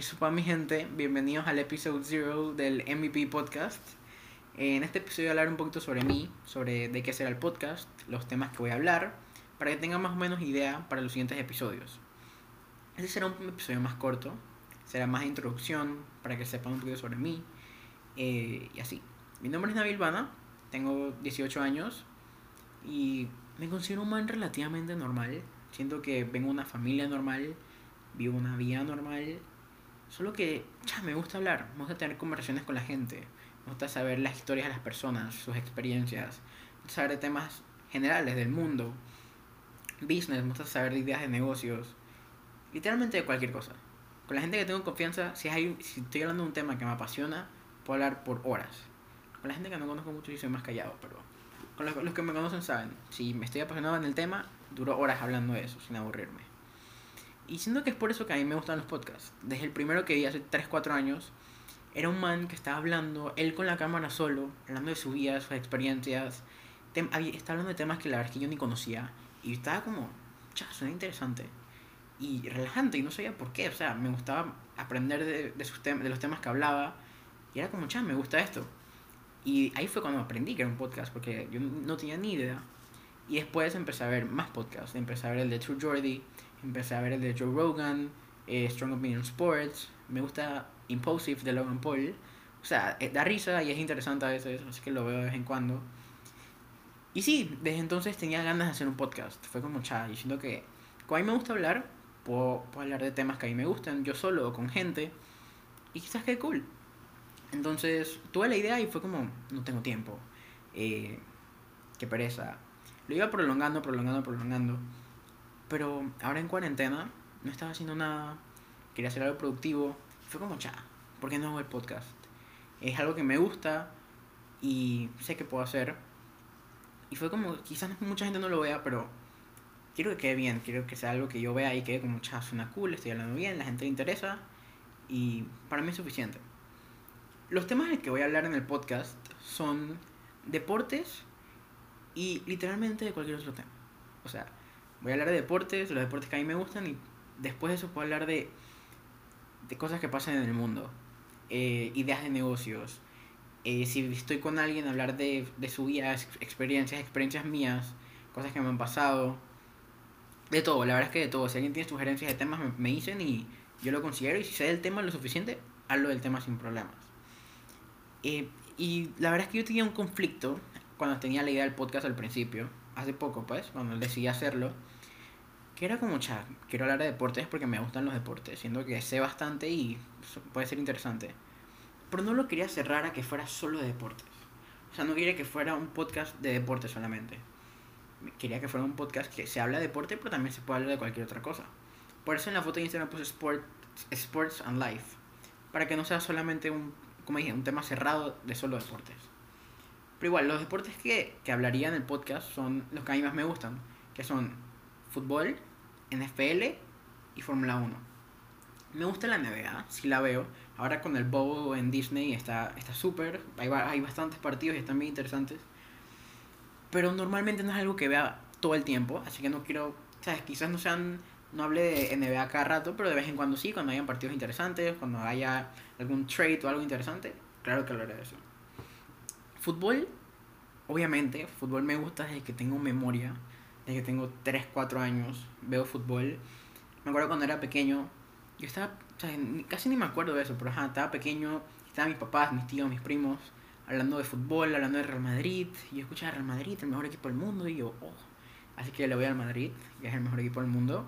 Que supa mi gente, bienvenidos al episodio 0 del MVP Podcast. En este episodio voy a hablar un poquito sobre mí, sobre de qué será el podcast, los temas que voy a hablar, para que tengan más o menos idea para los siguientes episodios. Este será un episodio más corto, será más de introducción, para que sepan un poquito sobre mí, eh, y así. Mi nombre es Nabil Bana, tengo 18 años y me considero un man relativamente normal. Siento que vengo de una familia normal, vivo una vida normal Solo que, ya, me gusta hablar, me gusta tener conversaciones con la gente, me gusta saber las historias de las personas, sus experiencias, saber de temas generales del mundo, business, me gusta saber de ideas de negocios, literalmente de cualquier cosa. Con la gente que tengo confianza, si, hay, si estoy hablando de un tema que me apasiona, puedo hablar por horas. Con la gente que no conozco mucho, sí soy más callado, pero con los, los que me conocen saben, si me estoy apasionado en el tema, duro horas hablando de eso, sin aburrirme. Y siento que es por eso que a mí me gustan los podcasts. Desde el primero que vi hace 3, 4 años, era un man que estaba hablando, él con la cámara solo, hablando de su vida, sus experiencias. estaba hablando de temas que la verdad que yo ni conocía. Y estaba como, ya, suena interesante. Y relajante, y no sabía por qué. O sea, me gustaba aprender de, de, sus de los temas que hablaba. Y era como, ya, me gusta esto. Y ahí fue cuando aprendí que era un podcast, porque yo no tenía ni idea. Y después empecé a ver más podcasts. Empecé a ver el de True Jordy, Empecé a ver el de Joe Rogan, eh, Strong Opinion Sports. Me gusta Impulsive de Logan Paul. O sea, eh, da risa y es interesante a veces, así que lo veo de vez en cuando. Y sí, desde entonces tenía ganas de hacer un podcast. Fue como chá, diciendo que como a mí me gusta hablar, puedo, puedo, hablar de temas que a mí me gustan, yo solo o con gente. Y quizás que cool. Entonces tuve la idea y fue como, no tengo tiempo. Eh, qué pereza. Lo iba prolongando, prolongando, prolongando. Pero ahora en cuarentena no estaba haciendo nada, quería hacer algo productivo. Fue como, cha, ¿por qué no hago el podcast? Es algo que me gusta y sé que puedo hacer. Y fue como, quizás mucha gente no lo vea, pero quiero que quede bien, quiero que sea algo que yo vea y quede como, cha, suena cool, estoy hablando bien, la gente le interesa y para mí es suficiente. Los temas de que voy a hablar en el podcast son deportes y literalmente de cualquier otro tema. O sea, Voy a hablar de deportes, los deportes que a mí me gustan y después de eso puedo hablar de, de cosas que pasan en el mundo, eh, ideas de negocios. Eh, si estoy con alguien, hablar de, de su vida, experiencias, experiencias mías, cosas que me han pasado. De todo, la verdad es que de todo. Si alguien tiene sugerencias de temas, me, me dicen y yo lo considero. Y si sé del tema lo suficiente, hablo del tema sin problemas. Eh, y la verdad es que yo tenía un conflicto cuando tenía la idea del podcast al principio, hace poco pues, cuando decidí hacerlo que era como, cha, quiero hablar de deportes porque me gustan los deportes, siendo que sé bastante y puede ser interesante. Pero no lo quería cerrar a que fuera solo de deportes. O sea, no quería que fuera un podcast de deportes solamente. Quería que fuera un podcast que se habla de deporte, pero también se puede hablar de cualquier otra cosa. Por eso en la foto de Instagram puse Sport, Sports and Life. Para que no sea solamente un, como dije, un tema cerrado de solo deportes. Pero igual, los deportes que, que hablaría en el podcast son los que a mí más me gustan. Que son fútbol, NFL y Fórmula 1. Me gusta la NBA, sí la veo. Ahora con el Bobo en Disney está súper. hay, hay bastantes partidos y están bien interesantes. Pero normalmente no es algo que vea todo el tiempo, así que no quiero. ¿Sabes? Quizás no sean. No hable de NBA cada rato, pero de vez en cuando sí, cuando hayan partidos interesantes, cuando haya algún trade o algo interesante, claro que hablaré de eso. Fútbol, obviamente, fútbol me gusta desde que tengo memoria que tengo 3, 4 años, veo fútbol. Me acuerdo cuando era pequeño, yo estaba, casi ni me acuerdo de eso, pero ajá, estaba pequeño, estaban mis papás, mis tíos, mis primos, hablando de fútbol, hablando de Real Madrid, yo escuchaba Real Madrid, el mejor equipo del mundo, y yo, oh, así que le voy al Madrid, que es el mejor equipo del mundo.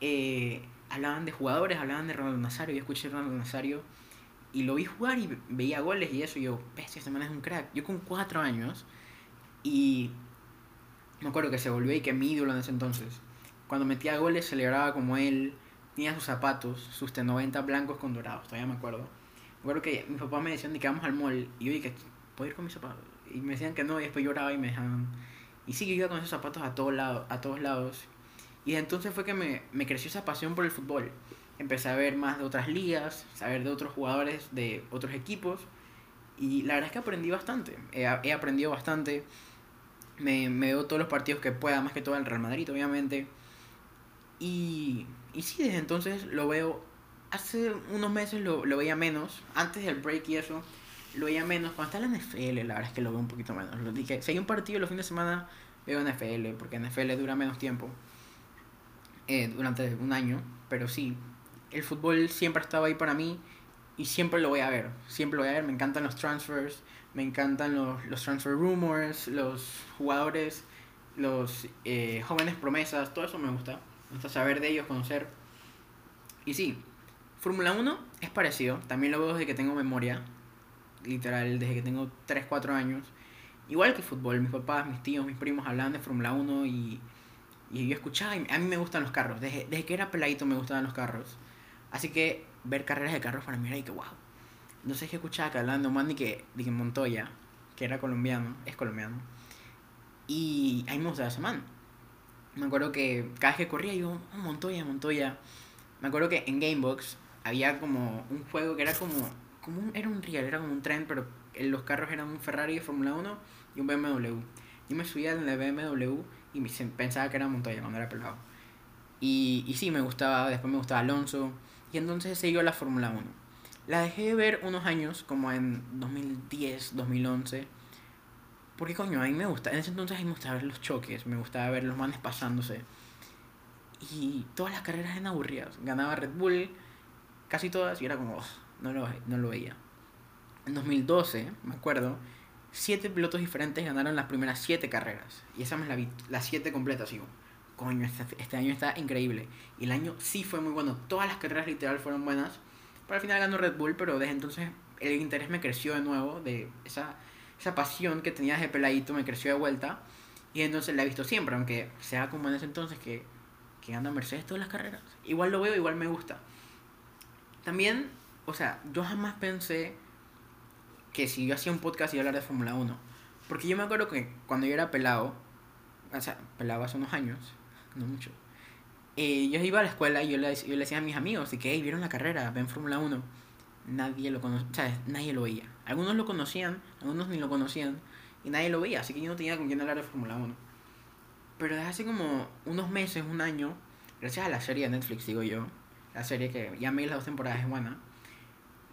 Eh, hablaban de jugadores, hablaban de Ronaldo Nazario, yo escuché Ronaldo Nazario, y lo vi jugar y veía goles y eso, y yo, bestia, este man es un crack. Yo con 4 años, y me acuerdo que se volvió y que mi ídolo en ese entonces. Cuando metía goles celebraba como él, tenía sus zapatos, sus T90 blancos con dorados, todavía me acuerdo. Me acuerdo que mis papás me decían de que vamos al mall y yo dije, ¿puedo ir con mis zapatos? Y me decían que no y después lloraba y me dejaban. Y sí, yo iba con esos zapatos a todos lados. A todos lados. Y entonces fue que me, me creció esa pasión por el fútbol. Empecé a ver más de otras ligas, saber de otros jugadores de otros equipos. Y la verdad es que aprendí bastante. He, he aprendido bastante me, me veo todos los partidos que pueda, más que todo el Real Madrid, obviamente. Y, y sí, desde entonces lo veo hace unos meses lo, lo veía menos, antes del break y eso, lo veía menos. Cuando está la NFL, la verdad es que lo veo un poquito menos. Lo dije, si hay un partido los fines de semana, veo NFL, porque NFL dura menos tiempo, eh, durante un año, pero sí, el fútbol siempre ha estado ahí para mí y siempre lo voy a ver, siempre lo voy a ver, me encantan los transfers, me encantan los, los transfer rumors, los jugadores, los eh, jóvenes promesas, todo eso me gusta, me gusta saber de ellos, conocer. Y sí, Fórmula 1 es parecido, también lo veo desde que tengo memoria, literal, desde que tengo 3, 4 años. Igual que fútbol, mis papás, mis tíos, mis primos hablaban de Fórmula 1 y, y yo escuchaba, a mí me gustan los carros, desde, desde que era peladito me gustaban los carros. Así que ver carreras de carros para mí era y que wow. Entonces que escuchaba que hablaban de un man que, de Montoya, que era colombiano, es colombiano. Y ahí me gustaba ese man. Me acuerdo que cada vez que corría yo, oh, Montoya, Montoya. Me acuerdo que en Gamebox había como un juego que era como, como un, era un real, era como un tren, pero los carros eran un Ferrari de Fórmula 1 y un BMW. Yo me subía en el BMW y me, pensaba que era Montoya cuando era pelado. Y, y sí, me gustaba, después me gustaba Alonso. Y entonces siguió la Fórmula 1. La dejé de ver unos años, como en 2010, 2011. Porque coño, a mí me gusta. En ese entonces a mí me gustaba ver los choques, me gustaba ver los manes pasándose. Y todas las carreras eran aburridas. Ganaba Red Bull, casi todas, y era como, no, lo, no lo veía. En 2012, me acuerdo, siete pilotos diferentes ganaron las primeras siete carreras. Y esa me la vi, las siete completas, digo coño, este, este, año está increíble. Y el año sí fue muy bueno. Todas las carreras literal fueron buenas. Pero al final ganó Red Bull, pero desde entonces el interés me creció de nuevo. De esa, esa pasión que tenía de peladito me creció de vuelta. Y entonces la he visto siempre, aunque sea como en ese entonces que, que gana Mercedes todas las carreras. Igual lo veo, igual me gusta. También, o sea, yo jamás pensé que si yo hacía un podcast iba a hablar de Fórmula 1. Porque yo me acuerdo que cuando yo era pelado, o sea, pelado hace unos años, no mucho. Eh, yo iba a la escuela y yo le, yo le decía a mis amigos, y que, hey, vieron la carrera, ven Fórmula 1. Nadie lo conocía, nadie lo veía. Algunos lo conocían, algunos ni lo conocían, y nadie lo veía, así que yo no tenía con quién hablar de Fórmula 1. Pero desde hace como unos meses, un año, gracias a la serie de Netflix, digo yo, la serie que ya me las dos temporadas es buena,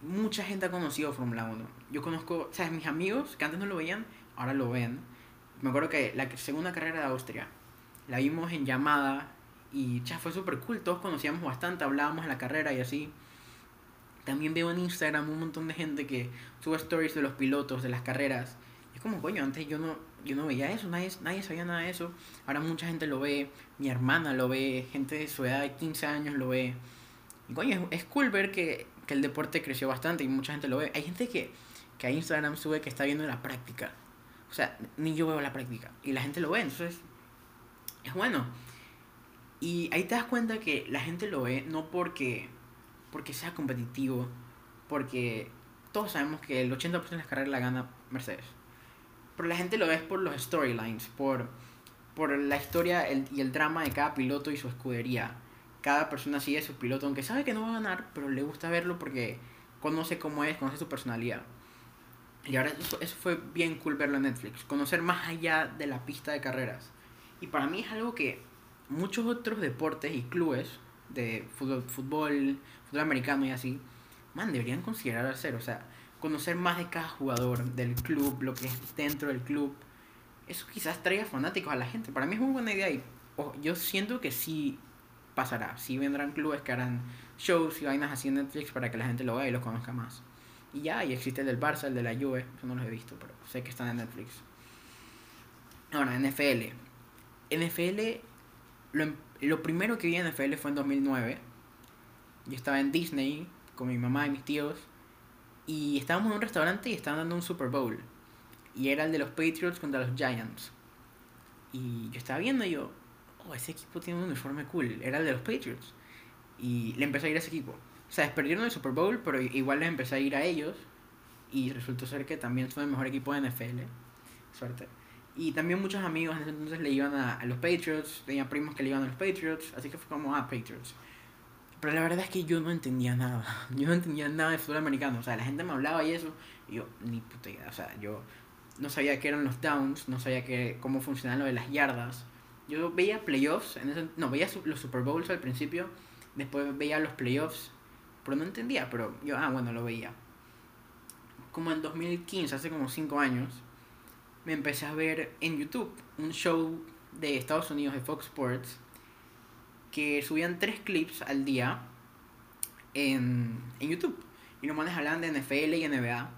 mucha gente ha conocido Fórmula 1. Yo conozco, o mis amigos que antes no lo veían, ahora lo ven. Me acuerdo que la segunda carrera de Austria, la vimos en llamada y ya fue súper cool, todos conocíamos bastante, hablábamos en la carrera y así. También veo en Instagram un montón de gente que sube stories de los pilotos, de las carreras. es como, coño, antes yo no, yo no veía eso, nadie, nadie sabía nada de eso. Ahora mucha gente lo ve, mi hermana lo ve, gente de su edad de 15 años lo ve. Y coño, es, cool ver que, que, el deporte creció bastante y mucha gente lo ve. Hay gente que, que a Instagram sube que está viendo la práctica. O sea, ni yo veo la práctica. Y la gente lo ve, entonces es bueno. Y ahí te das cuenta que la gente lo ve no porque, porque sea competitivo, porque todos sabemos que el 80% de las carreras la gana Mercedes. Pero la gente lo ve por los storylines, por, por la historia y el drama de cada piloto y su escudería. Cada persona sigue a su piloto, aunque sabe que no va a ganar, pero le gusta verlo porque conoce cómo es, conoce su personalidad. Y ahora eso, eso fue bien cool verlo en Netflix, conocer más allá de la pista de carreras. Y para mí es algo que muchos otros deportes y clubes de fútbol, fútbol, fútbol americano y así, man, deberían considerar hacer. O sea, conocer más de cada jugador del club, lo que es dentro del club. Eso quizás traiga fanáticos a la gente. Para mí es muy buena idea y yo siento que sí pasará. Sí vendrán clubes que harán shows y vainas así en Netflix para que la gente lo vea y los conozca más. Y ya, y existe el del Barça, el de la Juve, eso no los he visto, pero sé que están en Netflix. Ahora, NFL. NFL, lo, em, lo primero que vi en NFL fue en 2009. Yo estaba en Disney con mi mamá y mis tíos. Y estábamos en un restaurante y estaban dando un Super Bowl. Y era el de los Patriots contra los Giants. Y yo estaba viendo y yo, oh, ese equipo tiene un uniforme cool. Era el de los Patriots. Y le empecé a ir a ese equipo. O sea, perdieron el Super Bowl, pero igual les empecé a ir a ellos. Y resultó ser que también son el mejor equipo de NFL. Suerte. Y también muchos amigos en ese entonces le iban a, los Patriots, tenía primos que le iban a los Patriots, así que fue como, ah, Patriots. Pero la verdad es que yo no entendía nada, yo no entendía nada de fútbol americano, o sea, la gente me hablaba y eso, y yo, ni puta idea, o sea, yo no sabía qué eran los downs, no sabía qué, cómo funcionaba lo de las yardas. Yo veía playoffs, en ese, no, veía los Super Bowls al principio, después veía los playoffs pero no entendía, pero yo, ah, bueno, lo veía. Como en 2015, hace como 5 años, me empecé a ver en YouTube un show de Estados Unidos de Fox Sports que subían tres clips al día en, en YouTube. Y los manes hablaban de NFL y NBA.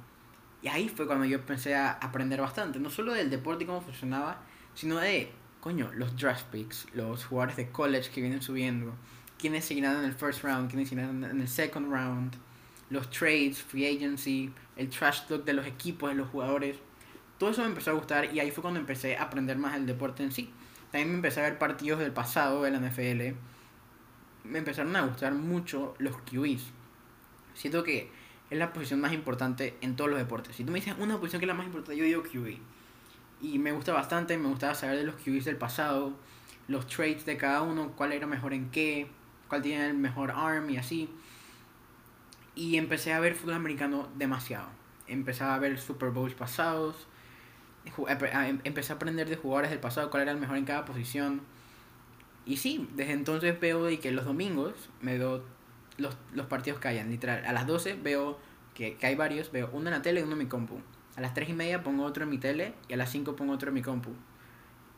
Y ahí fue cuando yo empecé a aprender bastante, no solo del deporte y cómo funcionaba, sino de, coño, los draft picks, los jugadores de college que vienen subiendo, quiénes seguirán en el first round, quiénes seguirán en el second round, los trades, free agency, el trash talk de los equipos, de los jugadores. Todo eso me empezó a gustar y ahí fue cuando empecé a aprender más del deporte en sí. También me empecé a ver partidos del pasado de la NFL. Me empezaron a gustar mucho los QBs. Siento que es la posición más importante en todos los deportes. Si tú me dices una posición que es la más importante, yo digo QB. Y me gusta bastante, me gustaba saber de los QBs del pasado, los traits de cada uno, cuál era mejor en qué, cuál tiene el mejor arm y así. Y empecé a ver fútbol americano demasiado. Empecé a ver Super Bowls pasados, empecé a aprender de jugadores del pasado, cuál era el mejor en cada posición. Y sí, desde entonces veo de que los domingos me veo los, los partidos que hayan, literal. A las 12 veo que, que hay varios, veo uno en la tele y uno en mi compu. A las 3 y media pongo otro en mi tele y a las 5 pongo otro en mi compu.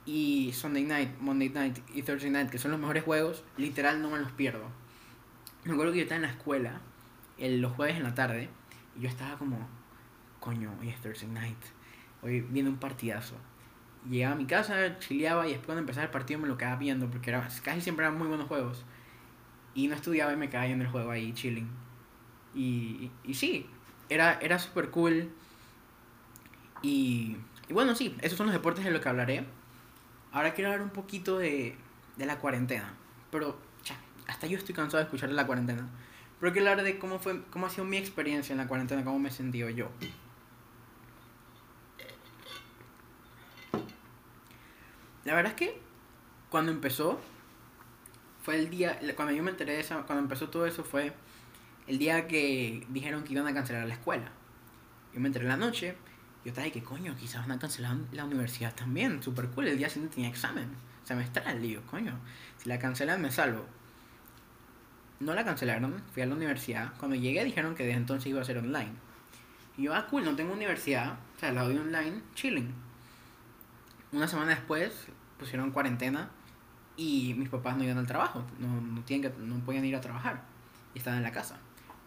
Y Sunday Night, Monday Night y Thursday Night, que son los mejores juegos, literal no me los pierdo. Me acuerdo que yo estaba en la escuela el, los jueves en la tarde y yo estaba como, coño, hoy es Thursday Night hoy viene un partidazo. Llegaba a mi casa, chileaba y después cuando empezaba el partido me lo quedaba viendo porque era, casi siempre eran muy buenos juegos. Y no estudiaba y me quedaba en el juego ahí chilling. Y, y sí, era, era súper cool. Y, y bueno, sí, esos son los deportes de los que hablaré. Ahora quiero hablar un poquito de, de la cuarentena. Pero, hasta yo estoy cansado de escuchar de la cuarentena. Pero quiero hablar de cómo, fue, cómo ha sido mi experiencia en la cuarentena, cómo me he sentido yo. La verdad es que cuando empezó, fue el día, cuando yo me enteré de eso, cuando empezó todo eso fue el día que dijeron que iban a cancelar la escuela. Yo me enteré en la noche, yo estaba de que coño, quizás van a cancelar la universidad también, super cool, el día siguiente tenía examen semestral, digo, coño, si la cancelan me salvo. No la cancelaron, fui a la universidad, cuando llegué dijeron que desde entonces iba a ser online. Y yo, ah, cool, no tengo universidad, o sea, la doy online, chilling. Una semana después pusieron cuarentena y mis papás no iban al trabajo, no, no, tienen que, no podían ir a trabajar y estaban en la casa.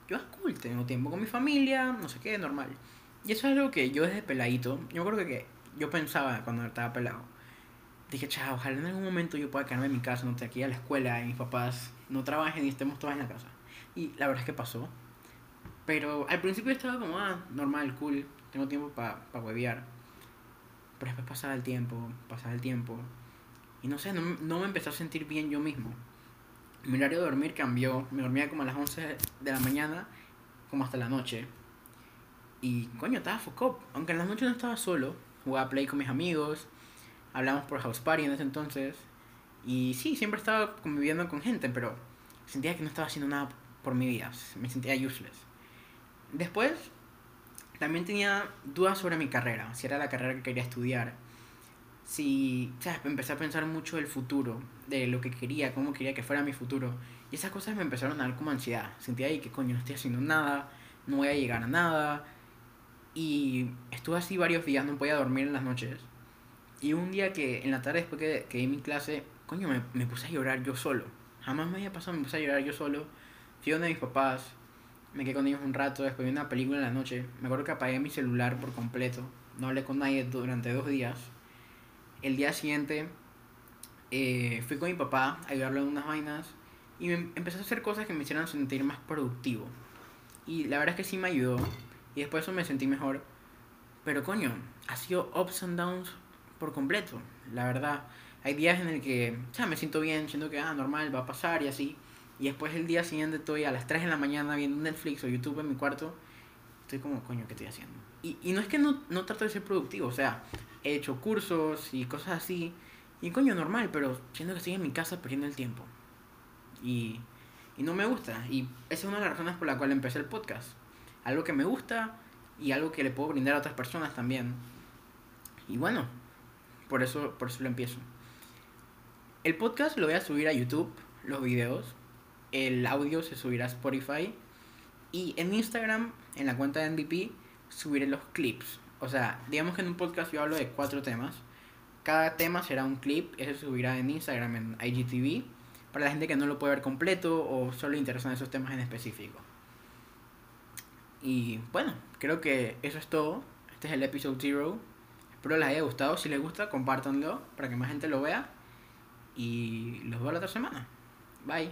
Yo, es cool, tengo tiempo con mi familia, no sé qué, normal. Y eso es algo que yo desde peladito, yo creo que yo pensaba cuando estaba pelado, dije, chao, ojalá en algún momento yo pueda quedarme en mi casa, no te aquí a la escuela y mis papás no trabajen y estemos todas en la casa. Y la verdad es que pasó. Pero al principio estaba como, ah, normal, cool, tengo tiempo para pa. Pero después pasaba el tiempo, pasaba el tiempo. Y no sé, no, no me empecé a sentir bien yo mismo. Mi horario de dormir cambió. Me dormía como a las 11 de la mañana, como hasta la noche. Y coño, estaba focado. Aunque en las noches no estaba solo. Jugaba play con mis amigos. Hablamos por House Party en ese entonces. Y sí, siempre estaba conviviendo con gente, pero sentía que no estaba haciendo nada por mi vida. Me sentía useless. Después, también tenía dudas sobre mi carrera. Si era la carrera que quería estudiar si, o sea, empecé a pensar mucho del futuro, de lo que quería, cómo quería que fuera mi futuro. Y esas cosas me empezaron a dar como ansiedad. Sentía ahí que coño, no estoy haciendo nada, no voy a llegar a nada. Y estuve así varios días, no podía dormir en las noches. Y un día que en la tarde después que, di mi clase, coño, me, me, puse a llorar yo solo. Jamás me había pasado, me puse a llorar yo solo. Fui donde mis papás, me quedé con ellos un rato, después vi una película en la noche. Me acuerdo que apagué mi celular por completo. No hablé con nadie durante dos días el día siguiente eh, fui con mi papá a ayudarlo en unas vainas y me empecé a hacer cosas que me hicieran sentir más productivo. Y la verdad es que sí me ayudó y después eso me sentí mejor. Pero coño, ha sido ups and downs por completo, la verdad. Hay días en el que, o me siento bien, siento que, ah, normal, va a pasar y así. Y después el día siguiente estoy a las 3 de la mañana viendo Netflix o YouTube en mi cuarto. Estoy como, coño, ¿qué estoy haciendo? Y, y no es que no, no trato de ser productivo, o sea, he hecho cursos y cosas así. Y coño, normal, pero siento que estoy en mi casa perdiendo el tiempo. Y, y no me gusta. Y esa es una de las razones por la cual empecé el podcast. Algo que me gusta y algo que le puedo brindar a otras personas también. Y bueno, por eso, por eso lo empiezo. El podcast lo voy a subir a YouTube, los videos. El audio se subirá a Spotify. Y en Instagram, en la cuenta de MVP, subiré los clips. O sea, digamos que en un podcast yo hablo de cuatro temas. Cada tema será un clip, ese se subirá en Instagram, en IGTV, para la gente que no lo puede ver completo o solo le interesan esos temas en específico. Y bueno, creo que eso es todo. Este es el episodio zero. Espero les haya gustado. Si les gusta, compártanlo para que más gente lo vea. Y los veo la otra semana. Bye.